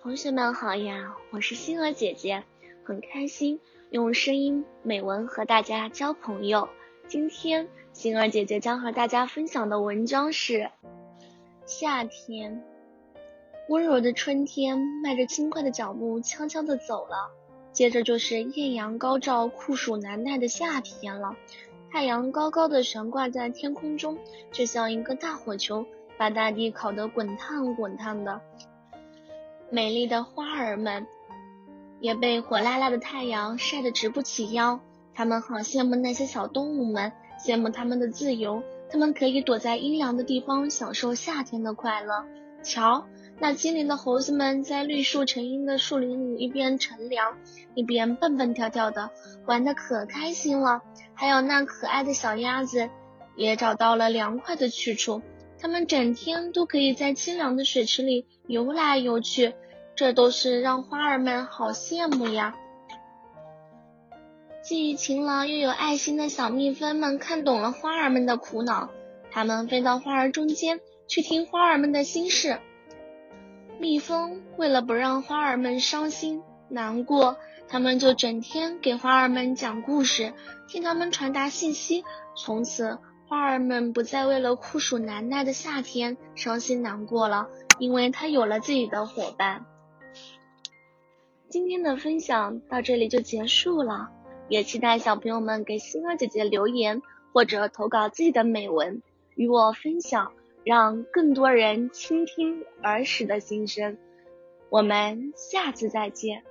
同学们好呀，我是星儿姐姐，很开心用声音美文和大家交朋友。今天星儿姐姐将和大家分享的文章是夏天，温柔的春天迈着轻快的脚步悄悄的走了，接着就是艳阳高照、酷暑难耐的夏天了。太阳高高的悬挂在天空中，就像一个大火球，把大地烤得滚烫滚烫的。美丽的花儿们也被火辣辣的太阳晒得直不起腰。他们好羡慕那些小动物们，羡慕他们的自由，他们可以躲在阴凉的地方，享受夏天的快乐。瞧，那精灵的猴子们在绿树成荫的树林里，一边乘凉，一边蹦蹦跳跳的，玩得可开心了。还有那可爱的小鸭子，也找到了凉快的去处。它们整天都可以在清凉的水池里游来游去，这都是让花儿们好羡慕呀。既勤劳又有爱心的小蜜蜂们看懂了花儿们的苦恼，它们飞到花儿中间去听花儿们的心事。蜜蜂为了不让花儿们伤心难过，他们就整天给花儿们讲故事，替他们传达信息。从此，花儿们不再为了酷暑难耐的夏天伤心难过了，因为它有了自己的伙伴。今天的分享到这里就结束了，也期待小朋友们给星儿姐姐留言或者投稿自己的美文与我分享。让更多人倾听儿时的心声。我们下次再见。